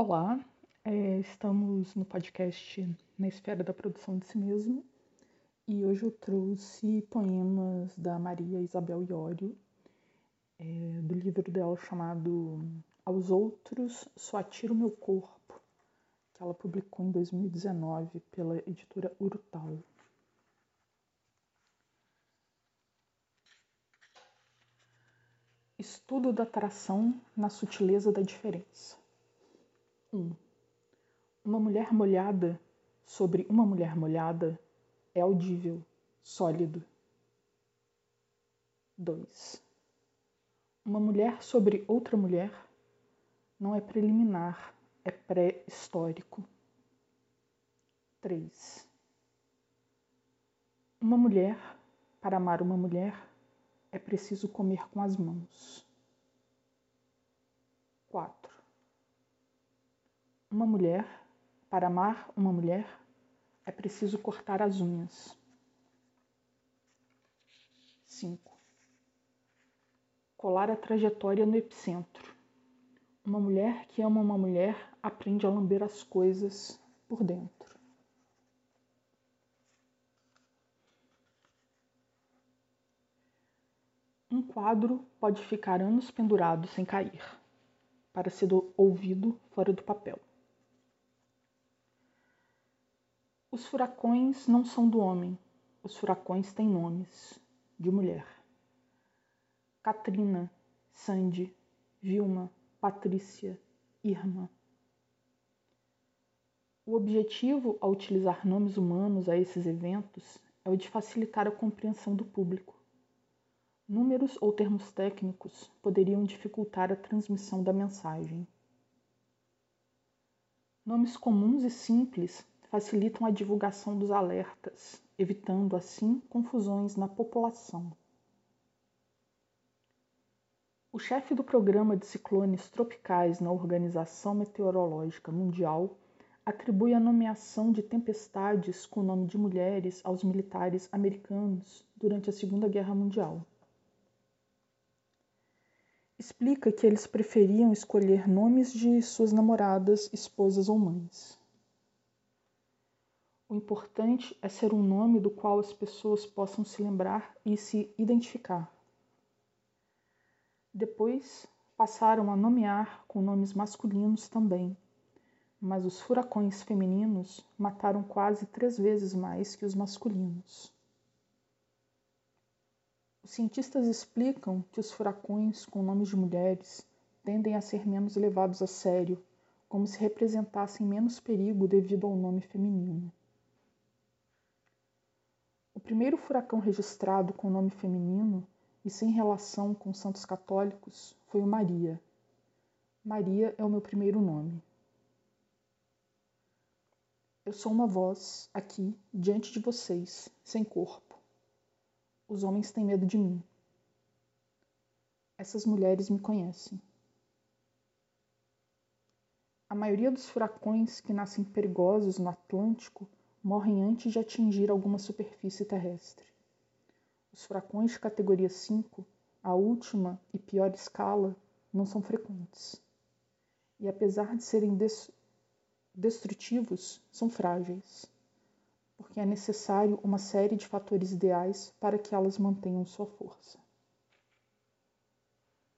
Olá, é, estamos no podcast Na Esfera da Produção de Si Mesmo e hoje eu trouxe poemas da Maria Isabel Iório, é, do livro dela chamado Aos Outros Só Atiro Meu Corpo, que ela publicou em 2019 pela editora Urtal. Estudo da atração na sutileza da diferença. 1. Uma mulher molhada sobre uma mulher molhada é audível, sólido. 2. Uma mulher sobre outra mulher não é preliminar, é pré-histórico. 3. Uma mulher, para amar uma mulher, é preciso comer com as mãos. 4 uma mulher, para amar uma mulher, é preciso cortar as unhas. 5. Colar a trajetória no epicentro. Uma mulher que ama uma mulher aprende a lamber as coisas por dentro. Um quadro pode ficar anos pendurado sem cair, para ser ouvido fora do papel. Os furacões não são do homem, os furacões têm nomes de mulher. Katrina, Sandy, Vilma, Patrícia, Irma. O objetivo ao utilizar nomes humanos a esses eventos é o de facilitar a compreensão do público. Números ou termos técnicos poderiam dificultar a transmissão da mensagem. Nomes comuns e simples facilitam a divulgação dos alertas, evitando assim confusões na população. O chefe do programa de ciclones tropicais na Organização Meteorológica Mundial atribui a nomeação de tempestades com o nome de mulheres aos militares americanos durante a Segunda Guerra Mundial. Explica que eles preferiam escolher nomes de suas namoradas, esposas ou mães. O importante é ser um nome do qual as pessoas possam se lembrar e se identificar. Depois passaram a nomear com nomes masculinos também, mas os furacões femininos mataram quase três vezes mais que os masculinos. Os cientistas explicam que os furacões com nomes de mulheres tendem a ser menos levados a sério, como se representassem menos perigo devido ao nome feminino. Primeiro furacão registrado com nome feminino e sem relação com santos católicos foi o Maria. Maria é o meu primeiro nome. Eu sou uma voz aqui diante de vocês, sem corpo. Os homens têm medo de mim. Essas mulheres me conhecem. A maioria dos furacões que nascem perigosos no Atlântico morrem antes de atingir alguma superfície terrestre. Os furacões de categoria 5, a última e pior escala, não são frequentes. E apesar de serem destrutivos, são frágeis, porque é necessário uma série de fatores ideais para que elas mantenham sua força.